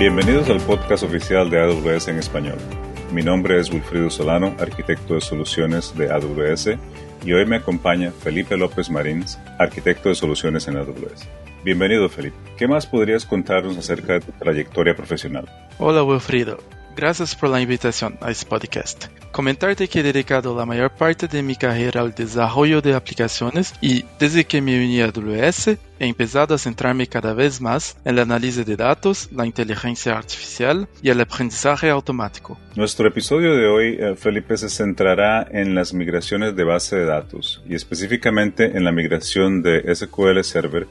Bienvenidos al podcast oficial de AWS en español. Mi nombre es Wilfrido Solano, arquitecto de soluciones de AWS, y hoy me acompaña Felipe López Marins, arquitecto de soluciones en AWS. Bienvenido, Felipe. ¿Qué más podrías contarnos acerca de tu trayectoria profesional? Hola, Wilfrido. Gracias por la invitación a este podcast. Comentarte que he dedicado la mayor parte de mi carrera al desarrollo de aplicaciones y desde que me uní a AWS he empezado a centrarme cada vez más en la análisis de datos, la inteligencia artificial y el aprendizaje automático. Nuestro episodio de hoy, eh, Felipe, se centrará en las migraciones de base de datos y específicamente en la migración de SQL Server,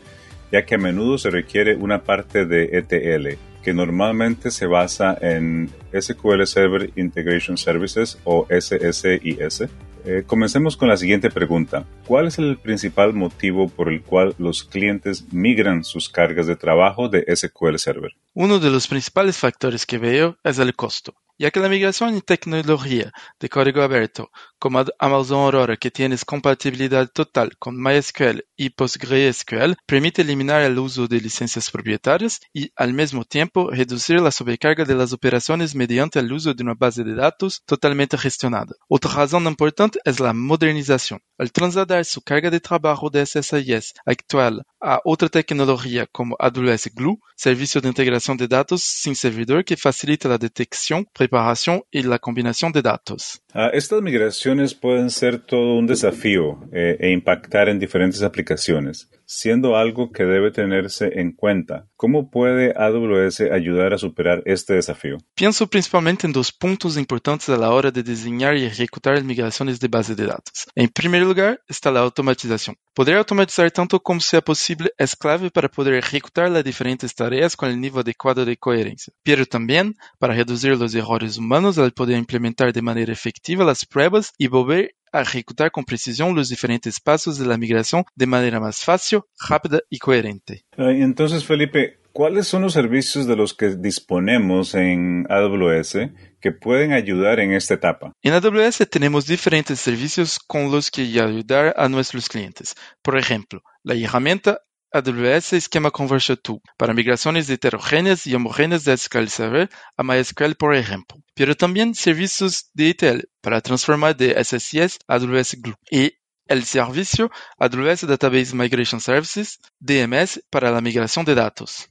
ya que a menudo se requiere una parte de ETL, que normalmente se basa en SQL Server Integration Services o SSIS. Eh, comencemos con la siguiente pregunta. ¿Cuál es el principal motivo por el cual los clientes migran sus cargas de trabajo de SQL Server? Uno de los principales factores que veo es el costo ya que la migración en tecnología de código abierto como Amazon Aurora que tiene compatibilidad total con MySQL y PostgreSQL permite eliminar el uso de licencias propietarias y al mismo tiempo reducir la sobrecarga de las operaciones mediante el uso de una base de datos totalmente gestionada. Otra razón importante es la modernización. Al trasladar su carga de trabajo de SSIS actual a otra tecnología como AWS Glue, servicio de integración de datos sin servidor que facilita la detección, preparación y la combinación de datos. Ah, estas migraciones pueden ser todo un desafío eh, e impactar en diferentes aplicaciones, siendo algo que debe tenerse en cuenta. ¿Cómo puede AWS ayudar a superar este desafío? Pienso principalmente en dos puntos importantes a la hora de diseñar y ejecutar migraciones de base de datos. En primer lugar está la automatización. Poder automatizar tanto como sea posible es clave para poder ejecutar las diferentes tareas con el nivel adecuado de coherencia, pero también para reducir los errores humanos al poder implementar de manera efectiva las pruebas y volver a ejecutar con precisión los diferentes pasos de la migración de manera más fácil, rápida y coherente. Entonces, Felipe, ¿cuáles son los servicios de los que disponemos en AWS que pueden ayudar en esta etapa? En AWS tenemos diferentes servicios con los que ayudar a nuestros clientes. Por ejemplo, la herramienta AWS Schema Conversion Tool para migraciones heterogéneas y homogéneas de SQL Server a MySQL, por ejemplo. Pero también servicios de ETL para transformar de SSIS a AWS Glue. Y el servicio AWS Database Migration Services, DMS, para la migración de datos.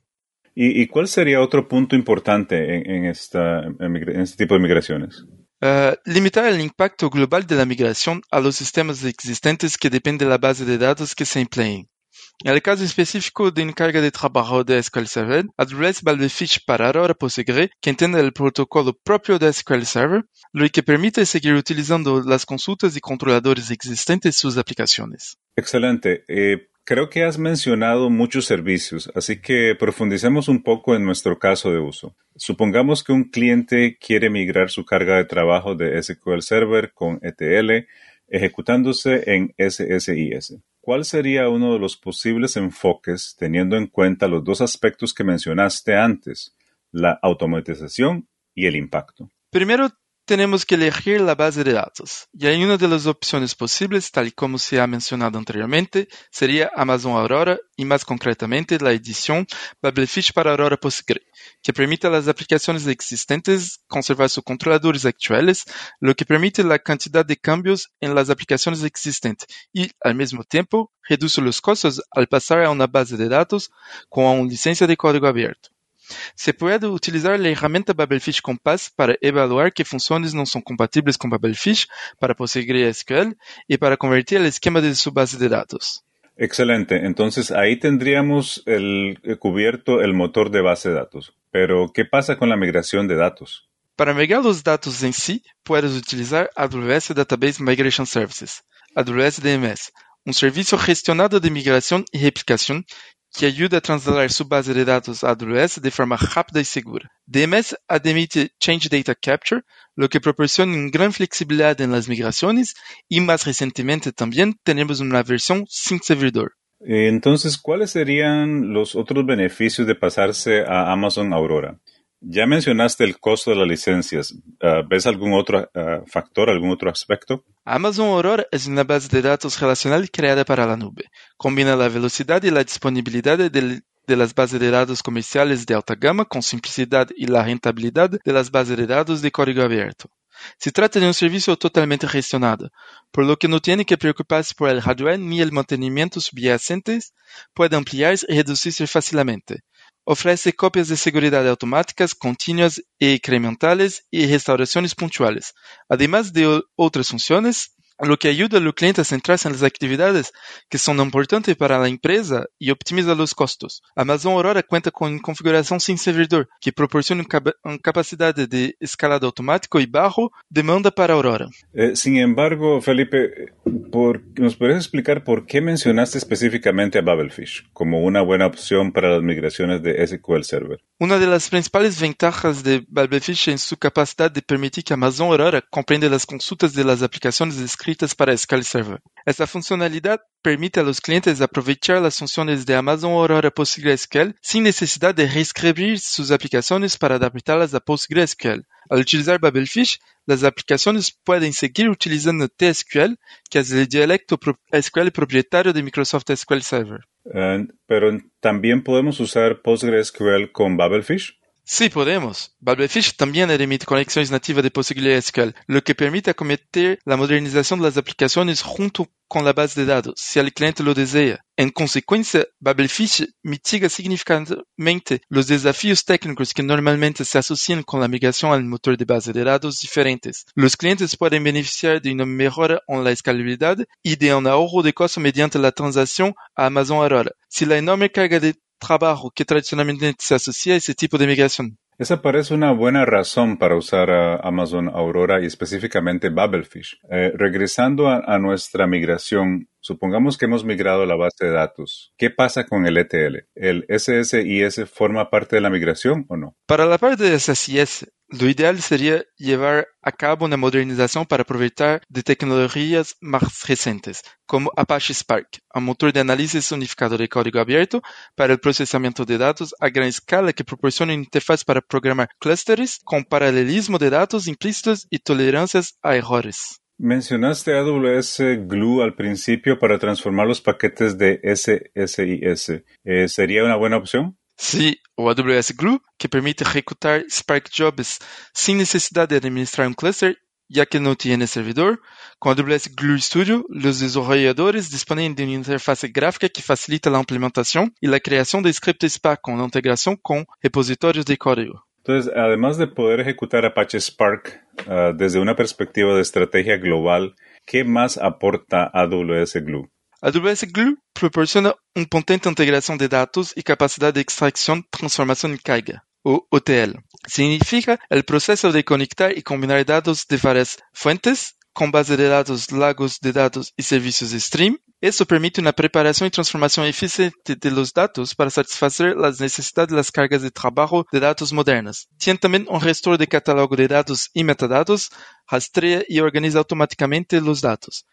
¿Y, cuál sería otro punto importante en, esta, en este tipo de migraciones? Uh, limitar el impacto global de la migración a los sistemas existentes que dependen de la base de datos que se empleen. En el caso específico de encarga de trabajo de SQL Server, AWS Fish para Aurora Postgre que entiende el protocolo propio de SQL Server, lo que permite seguir utilizando las consultas y controladores existentes en sus aplicaciones. Excelente. Eh, creo que has mencionado muchos servicios, así que profundicemos un poco en nuestro caso de uso. Supongamos que un cliente quiere migrar su carga de trabajo de SQL Server con ETL ejecutándose en SSIS. ¿Cuál sería uno de los posibles enfoques teniendo en cuenta los dos aspectos que mencionaste antes, la automatización y el impacto? Primero tenemos que elegir la base de datos. Y hay una de las opciones posibles, tal como se ha mencionado anteriormente, sería Amazon Aurora y más concretamente la edición Babelfish para Aurora Postgre, que permite a las aplicaciones existentes conservar sus controladores actuales, lo que permite la cantidad de cambios en las aplicaciones existentes y, al mismo tiempo, reduce los costos al pasar a una base de datos con una licencia de código abierto. Se puede utilizar la herramienta Babelfish Compass para evaluar qué funciones no son compatibles con Babelfish para PostgreSQL y para convertir el esquema de su base de datos. Excelente. Entonces ahí tendríamos el, eh, cubierto el motor de base de datos. Pero, ¿qué pasa con la migración de datos? Para migrar los datos en sí, puedes utilizar AWS Database Migration Services, AWS DMS, un servicio gestionado de migración y replicación que ayuda a trasladar su base de datos a AWS de forma rápida y segura. DMS admite Change Data Capture, lo que proporciona gran flexibilidad en las migraciones y más recientemente también tenemos una versión sin servidor. Entonces, ¿cuáles serían los otros beneficios de pasarse a Amazon Aurora? Ya mencionaste el costo de las licencias. Ah, ¿Ves algún otro ah, factor, algún otro aspecto? Amazon Aurora es una base de datos relacional creada para la nube. Combina la velocidad y la disponibilidad del de las bases de datos comerciales de alta gama con simplicidad y la rentabilidad de las bases de datos de código abierto. Se trata de un servicio totalmente gestionado, por lo que no tiene que preocuparse por el hardware ni el mantenimiento subyacentes, puede ampliarse y reducirse fácilmente. Ofrece copias de seguridad automáticas, continuas e incrementales y restauraciones puntuales, además de otras funciones lo que ayuda al cliente a centrarse en las actividades que son importantes para la empresa y optimiza los costos. Amazon Aurora cuenta con configuración sin servidor, que proporciona una capacidad de escalado automático y bajo demanda para Aurora. Eh, sin embargo, Felipe, ¿nos podrías explicar por qué mencionaste específicamente a Babelfish como una buena opción para las migraciones de SQL Server? Una de las principales ventajas de Babelfish es su capacidad de permitir que Amazon Aurora comprenda las consultas de las aplicaciones de para SQL Server. Esta funcionalidad permite a los clientes aprovechar las funciones de Amazon Aurora PostgreSQL sin necesidad de reescribir sus aplicaciones para adaptarlas a PostgreSQL. Al utilizar Babelfish, las aplicaciones pueden seguir utilizando TSQL, que es el dialecto SQL propietario de Microsoft SQL Server. Eh, pero también podemos usar PostgreSQL con Babelfish. Sí, podemos. Babelfish también emite conexiones nativas de PostgreSQL, lo que permite acometer la modernización de las aplicaciones junto con la base de datos, si el cliente lo desea. En consecuencia, Babelfish mitiga significativamente los desafíos técnicos que normalmente se asocian con la migración al motor de base de datos diferentes. Los clientes pueden beneficiar de una mejora en la escalabilidad y de un ahorro de costo mediante la transacción a Amazon Aurora. Si la enorme carga de Esa parece una buena razón para usar Amazon Aurora y específicamente Babelfish. Eh, regresando a, nuestra migración, supongamos que hemos migrado a la base de datos. ¿Qué pasa con el ETL? ¿El SSIS forma parte de la migración o no? Para la parte de SSIS, lo ideal sería llevar a cabo una modernización para aprovechar de tecnologías más recientes, como Apache Spark, un motor de análisis unificado de código abierto para el procesamiento de datos a gran escala que proporciona una interfaz para programar clusters con paralelismo de datos implícitos y tolerancias a errores. Mencionaste AWS Glue al principio para transformar los paquetes de SSIS. Eh, ¿Sería una buena opción? Sí, o AWS Glue, que permite ejecutar Spark Jobs sin necesidad de administrar un cluster, ya que no tiene servidor. Con AWS Glue Studio, los desarrolladores disponen de una interfaz gráfica que facilita la implementación y la creación de scripts Spark con la integración con repositorios de código. Entonces, además de poder ejecutar Apache Spark ah, desde una perspectiva de estrategia global, ¿qué más aporta AWS Glue? AWS Glue proporciona una potente integración de datos y capacidad de extracción, transformación y carga, o OTL. Significa el proceso de conectar y combinar datos de varias fuentes con base de datos, lagos de datos y servicios de stream. Eso permite una preparación y transformación eficiente de los datos para satisfacer las necesidades de las cargas de trabajo de datos modernas. Tiene también un gestor de catálogo de datos y metadatos, rastrea y organiza automáticamente los datos,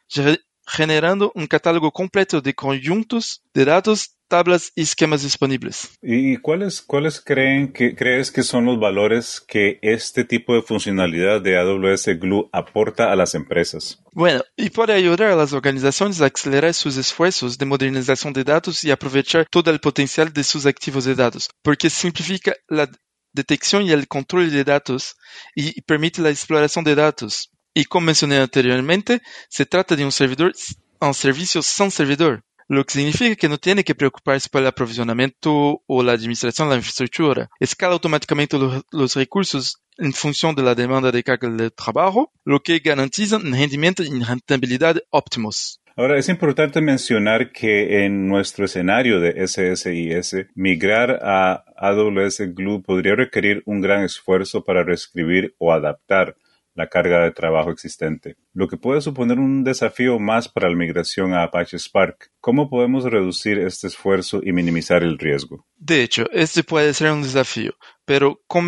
generando un catálogo completo de conjuntos de datos, tablas y esquemas disponibles. ¿Y cuáles, cuáles creen que, crees que son los valores que este tipo de funcionalidad de AWS Glue aporta a las empresas? Bueno, y puede ayudar a las organizaciones a acelerar sus esfuerzos de modernización de datos y aprovechar todo el potencial de sus activos de datos, porque simplifica la detección y el control de datos y permite la exploración de datos, y como mencioné anteriormente, se trata de un servidor, un servicio sin servidor, lo que significa que no tiene que preocuparse por el aprovisionamiento o la administración de la infraestructura. Escala automáticamente los, recursos en función de la demanda de carga de trabajo, lo que garantiza un rendimiento y rentabilidad óptimos. Ahora, es importante mencionar que en nuestro escenario de SSIS, migrar a AWS Glue podría requerir un gran esfuerzo para reescribir o adaptar la carga de trabajo existente, lo que puede suponer un desafío más para la migración a Apache Spark. ¿Cómo podemos reducir este esfuerzo y minimizar el riesgo? De hecho, este puede ser un desafío, pero como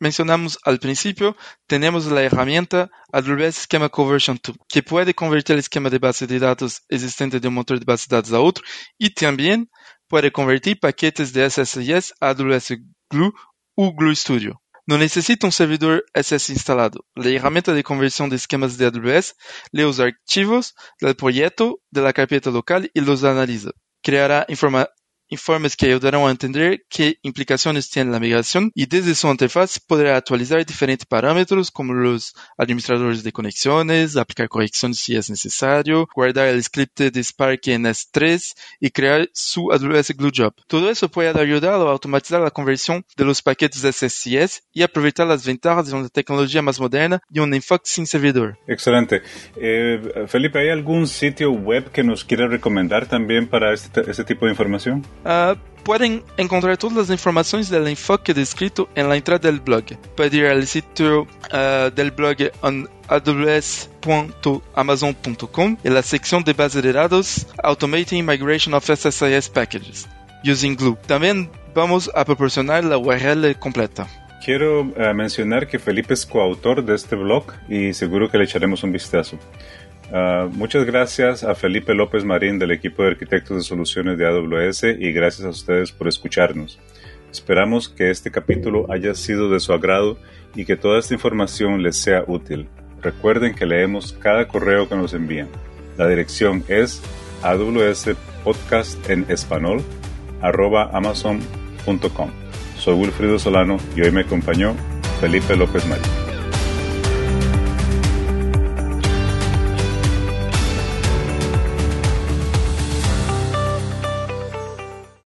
mencionamos al principio, tenemos la herramienta AWS Schema Conversion Tool, que puede convertir el esquema de base de datos existente de un motor de base de datos a otro y también puede convertir paquetes de SSIS a AWS Glue o Glue Studio. No necesita un servidor SS instalado. La herramienta de conversión de esquemas de AWS lee los archivos del proyecto de la carpeta local y los analiza. Creará informes que ayudarán a entender qué implicaciones tiene la migración y desde su interfaz podrá actualizar diferentes parámetros como los administradores de conexiones, aplicar correcciones si es necesario, guardar el script de Spark en S3 y crear su AWS Glue Job. Todo eso puede ayudar a automatizar la conversión de los paquetes SSIS y aprovechar las ventajas de una tecnología más moderna y un enfoque sin servidor. Excelente. Eh, Felipe, ¿hay algún sitio web que nos quiera recomendar también para este, este tipo de información? Uh, pueden encontrar todas las informaciones del enfoque descrito en la entrada del blog. Pueden ir al sitio uh, del blog en aws.amazon.com en la sección de base de datos Automating Migration of SSIS Packages using Glue. También vamos a proporcionar la URL completa. Quiero uh, mencionar que Felipe es coautor de este blog y seguro que le echaremos un vistazo. Uh, muchas gracias a Felipe López Marín del equipo de arquitectos de soluciones de AWS y gracias a ustedes por escucharnos. Esperamos que este capítulo haya sido de su agrado y que toda esta información les sea útil. Recuerden que leemos cada correo que nos envían. La dirección es AWS Podcast en español arroba amazon.com. Soy Wilfrido Solano y hoy me acompañó Felipe López Marín.